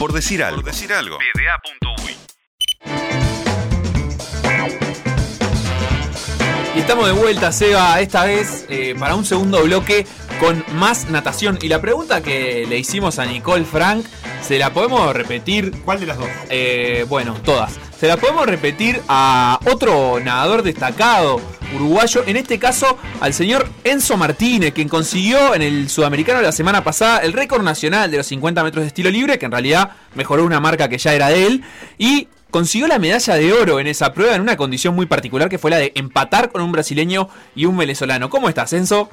Por decir algo. Por decir algo. Y estamos de vuelta, Seba, esta vez eh, para un segundo bloque con más natación. Y la pregunta que le hicimos a Nicole Frank, ¿se la podemos repetir? ¿Cuál de las dos? Eh, bueno, todas. Se la podemos repetir a otro nadador destacado uruguayo, en este caso al señor Enzo Martínez, quien consiguió en el sudamericano la semana pasada el récord nacional de los 50 metros de estilo libre, que en realidad mejoró una marca que ya era de él, y consiguió la medalla de oro en esa prueba en una condición muy particular que fue la de empatar con un brasileño y un venezolano. ¿Cómo estás, Enzo?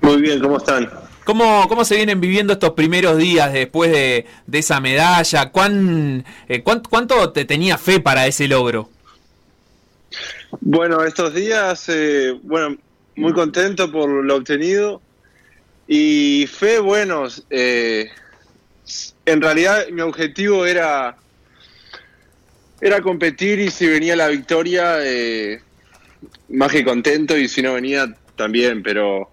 Muy bien, ¿cómo están? ¿Cómo, ¿Cómo se vienen viviendo estos primeros días después de, esa medalla? ¿Cuán, eh, ¿Cuánto te tenía fe para ese logro? Bueno, estos días, eh, bueno, muy contento por lo obtenido y fe, bueno, eh, en realidad mi objetivo era era competir y si venía la victoria, eh, más que contento y si no venía también, pero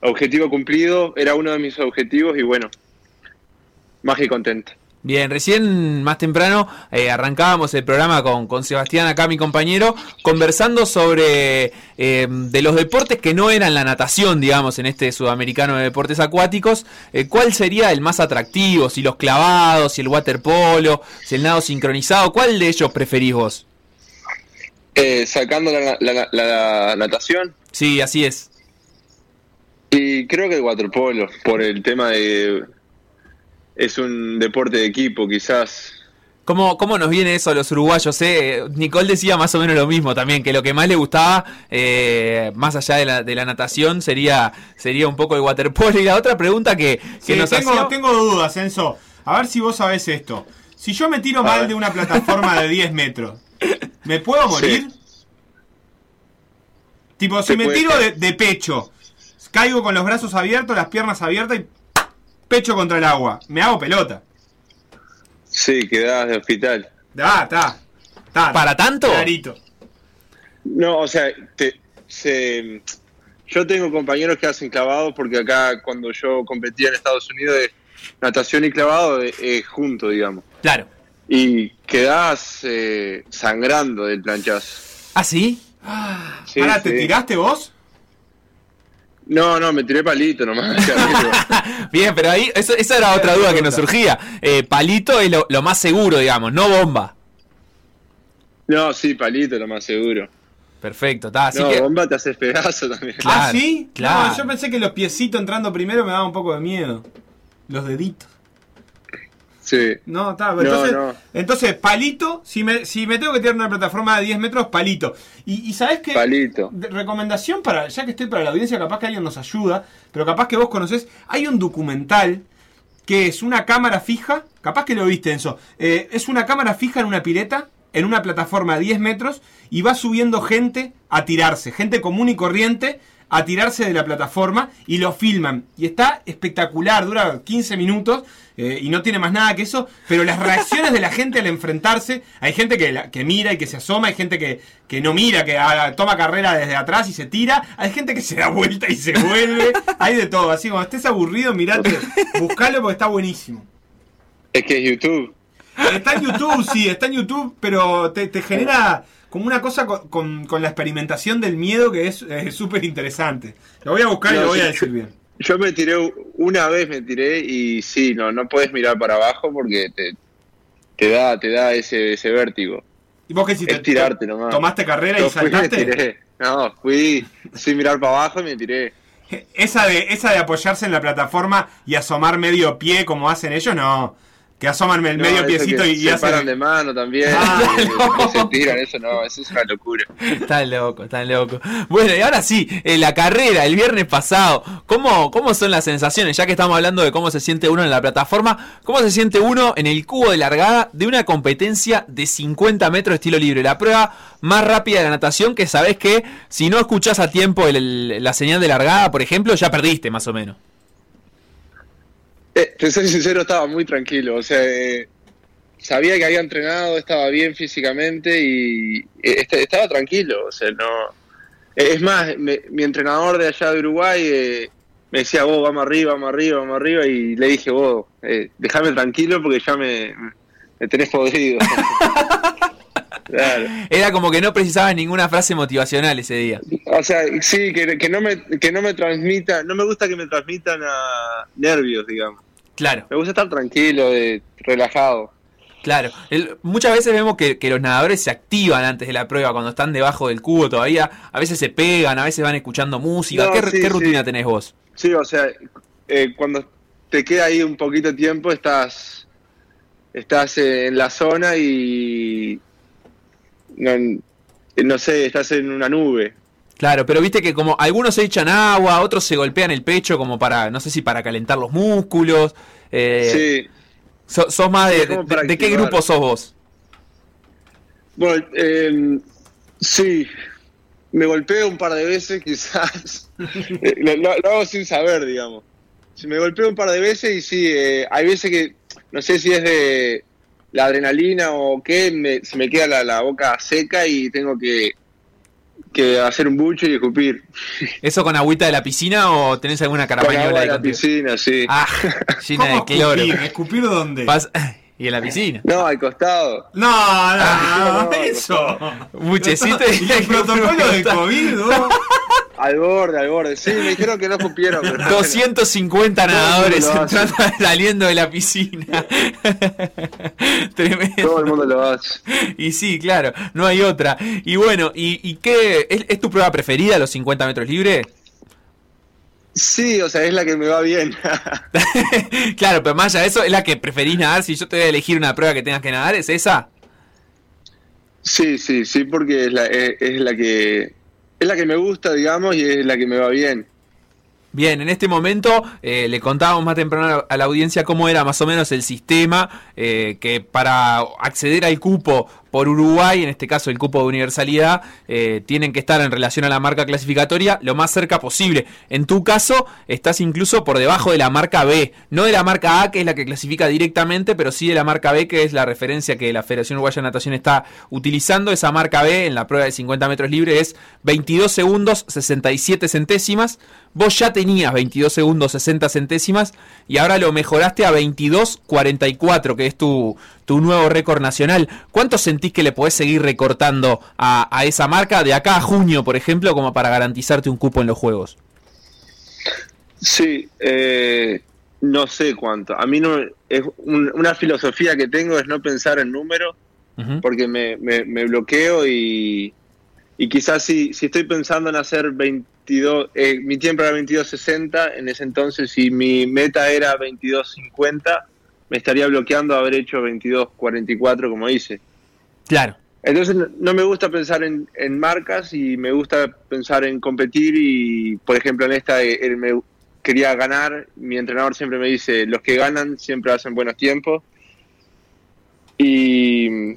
objetivo cumplido, era uno de mis objetivos y bueno, más que contento. Bien, recién más temprano eh, arrancábamos el programa con, con, Sebastián, acá mi compañero, conversando sobre eh, de los deportes que no eran la natación, digamos, en este sudamericano de deportes acuáticos, eh, ¿cuál sería el más atractivo? Si los clavados, si el waterpolo, si el nado sincronizado, ¿cuál de ellos preferís vos? sacando la, natación. Sí, así es. Y creo que el waterpolo, por el tema de es un deporte de equipo, quizás. ¿Cómo, ¿Cómo nos viene eso a los uruguayos? Eh? Nicole decía más o menos lo mismo también, que lo que más le gustaba, eh, más allá de la, de la natación, sería, sería un poco el waterpolo. Y la otra pregunta que, que nos tengo, tengo dudas, Enzo. A ver si vos sabés esto. Si yo me tiro mal de una plataforma de 10 metros, ¿me puedo morir? Tipo, si me tiro de, de pecho, caigo con los brazos abiertos, las piernas abiertas y pecho contra el agua. Me hago pelota. Sí, quedás de hospital. Ah, está. ¿Para tanto? Clarito. No, o sea, se, yo tengo compañeros que hacen clavados porque acá cuando yo competía en Estados Unidos natación y clavado es, junto, digamos. Claro. Y quedás eh, sangrando del planchazo. ¿Ah, sí? sí Ahora, ¿te tiraste vos? No, no, me tiré palito nomás. Bien, pero ahí, eso, esa era otra duda que nos surgía. Eh, palito es lo, más seguro, digamos, no bomba. No, sí, palito es lo más seguro. Perfecto, está. No, bomba te haces pedazo también. ¿Ah, sí? Claro. yo pensé que los piecitos entrando primero me daba un poco de miedo. Los deditos. No, está, entonces, entonces, palito, si me, si me tengo que tirar una plataforma de 10 metros, palito. Y, sabes qué? Palito. recomendación para, ya que estoy para la audiencia, capaz que alguien nos ayuda, pero capaz que vos conocés, hay un documental que es una cámara fija, capaz que lo viste, Enzo, eh, es una cámara fija en una pileta, en una plataforma de 10 metros, y va subiendo gente a tirarse, gente común y corriente, a tirarse de la plataforma y lo filman. Y está espectacular, dura 15 minutos eh, y no tiene más nada que eso, pero las reacciones de la gente al enfrentarse, hay gente que, que mira y que se asoma, hay gente que, que no mira, que toma carrera desde atrás y se tira, hay gente que se da vuelta y se vuelve, hay de todo. Así cuando estés aburrido, mirate, buscalo porque está buenísimo. Es que es YouTube. Está en YouTube, sí, está en YouTube, pero te, te genera como una cosa con, con, la experimentación del miedo que es súper interesante. Lo voy a buscar y lo voy a decir bien. Yo me tiré una vez, me tiré y sí, no, no puedes mirar para abajo porque te, te da, te da ese, ese vértigo. ¿Y vos qué hiciste? Es tirarte nomás. ¿Tomaste carrera y saltaste? No, fui sin mirar para abajo y me tiré. Esa de, esa de apoyarse en la plataforma y asomar medio pie como hacen ellos, no que asoman el medio piecito y, se paran de mano también ah, se tiran eso no eso es una locura. Está loco está loco. Bueno y ahora sí en eh, la carrera el viernes pasado. Cómo cómo son las sensaciones ya que estamos hablando de cómo se siente uno en la plataforma cómo se siente uno en el cubo de largada de una competencia de 50 metros de estilo libre la prueba más rápida de la natación que sabes que si no escuchás a tiempo la señal de largada por ejemplo ya perdiste más o menos eh, te soy sincero, estaba muy tranquilo. O sea, eh, sabía que había entrenado, estaba bien físicamente y eh, este, estaba tranquilo. O sea, no. Es más, mi entrenador de allá de Uruguay me decía, vos, vamos arriba, vamos arriba, vamos arriba, y le dije, vos, eh, déjame tranquilo porque ya me, me tenés podrido. Claro. Era como que no precisabas ninguna frase motivacional ese día. O sea, sí, que, que, no me, que no me transmita, no me gusta que me transmitan a nervios, digamos. Claro. Me gusta estar tranquilo, de, relajado. Claro, muchas veces vemos que, los nadadores se activan antes de la prueba, cuando están debajo del cubo todavía, a veces se pegan, a veces van escuchando música. ¿Qué, rutina tenés vos? Sí, o sea, eh, cuando te queda ahí un poquito de tiempo, estás, estás en la zona y no, sé, estás en una nube. Claro, pero viste que como algunos se echan agua, otros se golpean el pecho como para, no sé si para calentar los músculos. Eh, sí. ¿Sos más de, de, qué grupo sos vos? Bueno, eh, sí, me golpeo un par de veces quizás. Eh, lo, hago sin saber, digamos. Si me golpeo un par de veces y sí, eh, hay veces que, no sé si es de la adrenalina o qué, me, se me queda la, boca seca y tengo que, que hacer un bucho y escupir. ¿Eso con agüita de la piscina o tenés alguna carabañola de la piscina, sí. Ah, llena de cloro. Escupir? ¿Escupir dónde? ¿Y en la piscina? No, al costado. No, no, ah, no, eso. Buchecito y el protocolo de COVID, ¿no? Al borde, al borde. Sí, me dijeron que no cupieron. 250 nadadores entrando, saliendo de la piscina. Tremendo. Todo el mundo lo hace. Y sí, claro, no hay otra. Y bueno, ¿y, qué? ¿Es, tu prueba preferida, los 50 metros libres? Sí, o sea, es la que me va bien. claro, pero más allá de eso, es la que preferís nadar. Si yo te voy a elegir una prueba que tengas que nadar, ¿es esa? Sí, sí, sí, porque es la, es la que es la que me gusta, digamos, y es la que me va bien. Bien, en este momento eh, le contábamos más temprano a la audiencia cómo era más o menos el sistema, eh, que para acceder al cupo por Uruguay, en este caso el cupo de universalidad, eh, tienen que estar en relación a la marca clasificatoria lo más cerca posible. En tu caso, estás incluso por debajo de la marca B, no de la marca A, que es la que clasifica directamente, pero sí de la marca B, que es la referencia que la Federación Uruguaya de Natación está utilizando. Esa marca B en la prueba de 50 metros libre es 22 segundos 67 centésimas. Vos ya tenías 22 segundos 60 centésimas y ahora lo mejoraste a 22 44, que es tu, tu nuevo récord nacional. ¿Cuánto sentís que le podés seguir recortando a, esa marca de acá a junio, por ejemplo, como para garantizarte un cupo en los juegos? Sí, eh, no sé cuánto. A mí no es una filosofía que tengo es no pensar en números, porque me, bloqueo y, y quizás si, si estoy pensando en hacer 22, eh, mi tiempo era 22.60, en ese entonces si mi meta era 22.50, me estaría bloqueando haber hecho 22-44 como hice. Claro. Entonces no me gusta pensar en, marcas y me gusta pensar en competir y, por ejemplo, en esta él eh, me quería ganar. Mi entrenador siempre me dice, los que ganan siempre hacen buenos tiempos. Y,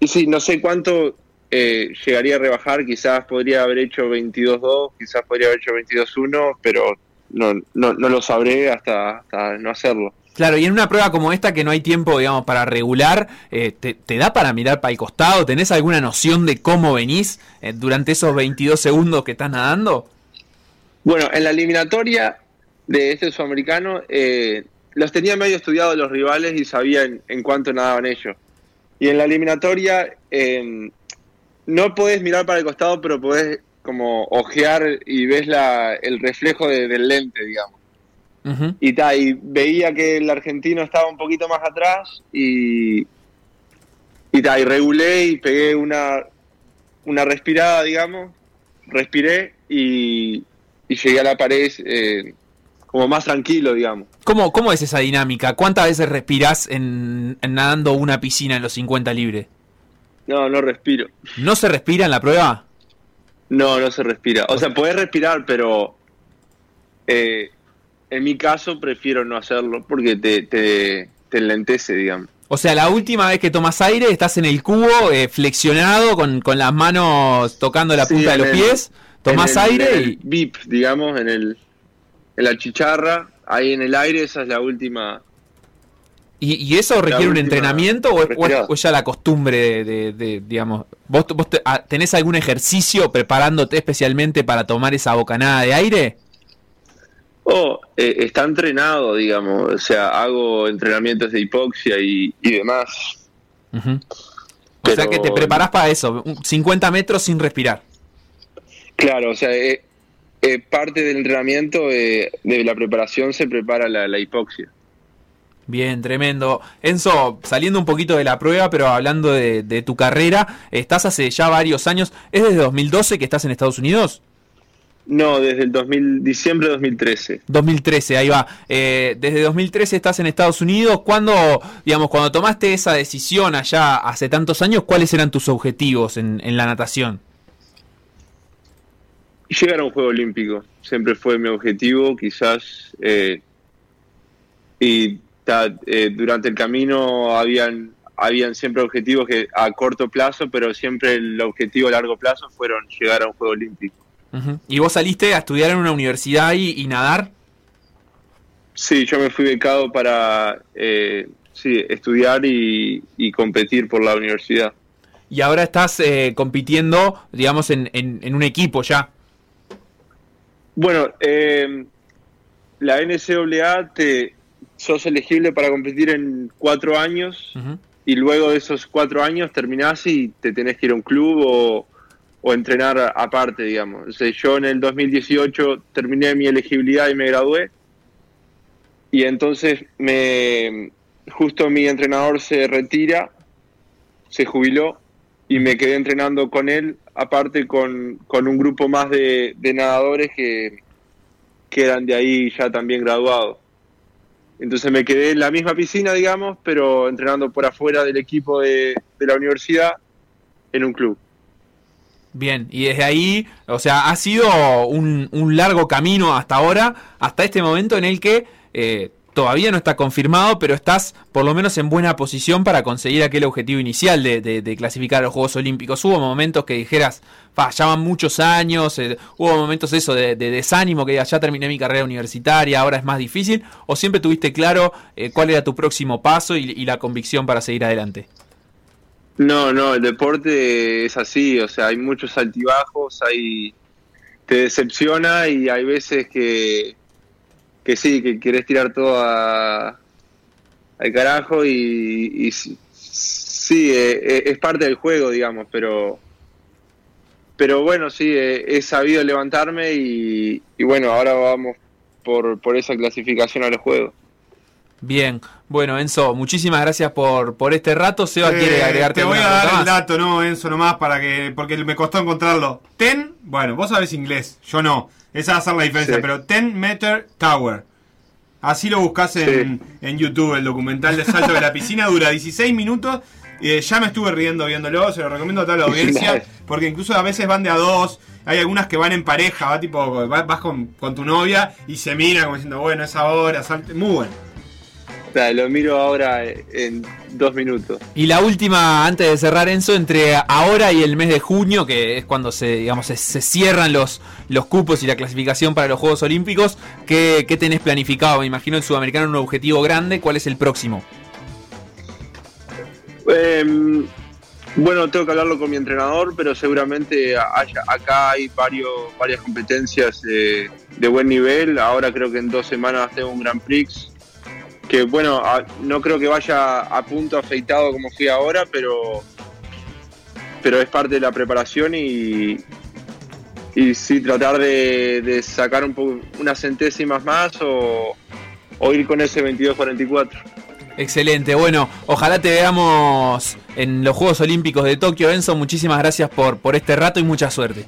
y sí, no sé cuánto eh, llegaría a rebajar, quizás podría haber hecho 22-2, quizás podría haber hecho 22-1, pero no, no, no, lo sabré hasta, hasta no hacerlo. Claro, y en una prueba como esta que no hay tiempo, digamos, para regular, eh, te, da para mirar para el costado? ¿Tenés alguna noción de cómo venís eh, durante esos 22 segundos que estás nadando? Bueno, en la eliminatoria de este sudamericano, eh, los tenía medio estudiados los rivales y sabía en, cuánto nadaban ellos. Y en la eliminatoria em, no podés mirar para el costado, pero podés como ojear y ves la, el reflejo del lente, digamos y, ta, y veía que el argentino estaba un poquito más atrás y, y, ta, y regulé y pegué una, una respirada, digamos, respiré y, y llegué a la pared eh, como más tranquilo, digamos. ¿Cómo, ¿Cómo es esa dinámica? ¿Cuántas veces respirás en, nadando una piscina en los 50 libres? No, no respiro. ¿No se respira en la prueba? No, no se respira. O sea, podés respirar, pero eh, en mi caso prefiero no hacerlo porque te, te, enlentece, digamos. O sea, la última vez que tomas aire estás en el cubo eh, flexionado con, las manos tocando la punta de los pies, tomas aire y... VIP, digamos, en, el, en la chicharra, ahí en el aire, esa es la última... ¿Y, eso requiere un entrenamiento o es, ya la costumbre de, digamos, vos, vos ah, tenés algún ejercicio preparándote especialmente para tomar esa bocanada de aire? Oh, eh, está entrenado, digamos. O sea, hago entrenamientos de hipoxia y, y demás. O sea que te preparás para eso, un 50 metros sin respirar. Claro, o sea, eh, eh, parte del entrenamiento eh, de la preparación se prepara la, la hipoxia. Bien, tremendo. Enzo, saliendo un poquito de la prueba, pero hablando de, de tu carrera, estás hace ya varios años. ¿Es desde 2012 que estás en Estados Unidos? No, desde el 2000, diciembre de 2013. 2013, ahí va. Eh, desde 2013 estás en Estados Unidos. ¿Cuándo, digamos, cuando tomaste esa decisión allá hace tantos años, cuáles eran tus objetivos en, en la natación? Llegar a un Juego Olímpico siempre fue mi objetivo, quizás. eh, y ta- eh, durante el camino habían, habían siempre objetivos que a corto plazo, pero siempre el objetivo a largo plazo fueron llegar a un Juego Olímpico. ¿Y vos saliste a estudiar en una universidad y, y nadar? Sí, yo me fui becado para eh, sí, estudiar y, y competir por la universidad. Y ahora estás eh, compitiendo, digamos, en, en- en un equipo ya. Bueno, eh, la NCAA te sos elegible para competir en cuatro años y luego de esos cuatro años terminás y te tenés que ir a un club o, o entrenar aparte, digamos. Yo en el 2018 terminé mi elegibilidad y me gradué y entonces me justo mi entrenador se retira, se jubiló y me quedé entrenando con él, aparte con, con un grupo más de, de nadadores que, que eran de ahí ya también graduados. Entonces me quedé en la misma piscina, digamos, pero entrenando por afuera del equipo de, de la universidad en un club. Bien, y desde ahí, o sea, ha sido un, largo camino hasta ahora, hasta este momento en el que eh, todavía no está confirmado, pero estás por lo menos en buena posición para conseguir aquel objetivo inicial de, de- de clasificar a los Juegos Olímpicos. Hubo momentos que dijeras, "Fa, ya van muchos años, eh, hubo momentos eso de, de desánimo, que digas, ya terminé mi carrera universitaria, ahora es más difícil, o siempre tuviste claro eh, cuál era tu próximo paso y la convicción para seguir adelante. No, no, el deporte es así, o sea, hay muchos altibajos, hay te decepciona y hay veces que, que sí, que querés tirar todo a- al carajo y, y sí, eh, eh, es parte del juego, digamos, pero pero bueno, sí, eh, he sabido levantarme y, y bueno, ahora vamos por, por esa clasificación a los juegos. Bien, bueno Enzo, muchísimas gracias por, por este rato. Seba Eh, quiere agregarte Te voy a dar el dato, no, Enzo, nomás, para que, porque me costó encontrarlo. Ten, bueno, vos sabés inglés, yo no. Esa va a ser la diferencia, Sí. pero Ten Meter Tower. Así lo buscas en, en YouTube, el documental de salto de la piscina, dura 16 minutos. Eh, ya me estuve riendo viéndolo, se lo recomiendo a toda la audiencia, porque incluso a veces van de a dos, hay algunas que van en pareja, va tipo, va- vas con, con tu novia y se mira como diciendo, bueno, es ahora, salte. muy bueno. Lo miro ahora en dos minutos. Y la última, antes de cerrar Enzo, entre ahora y el mes de junio, que es cuando se, digamos, se, se cierran los, los cupos y la clasificación para los Juegos Olímpicos, ¿qué, qué tenés planificado? Me imagino el sudamericano un objetivo grande, ¿cuál es el próximo? Em, bueno, tengo que hablarlo con mi entrenador, pero seguramente haya- acá hay varios, varias competencias eh, de buen nivel. Ahora creo que en dos semanas tengo un Grand Prix. Que bueno, a- no creo que vaya a punto afeitado como fui ahora, pero, pero es parte de la preparación y, y sí tratar de, de sacar un poco, unas centésimas más o, o ir con ese 22-44. Excelente, bueno, ojalá te veamos en los Juegos Olímpicos de Tokio, Enzo. Muchísimas gracias por, por este rato y mucha suerte.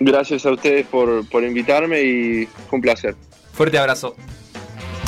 Gracias a ustedes por, por invitarme y fue un placer. Fuerte abrazo.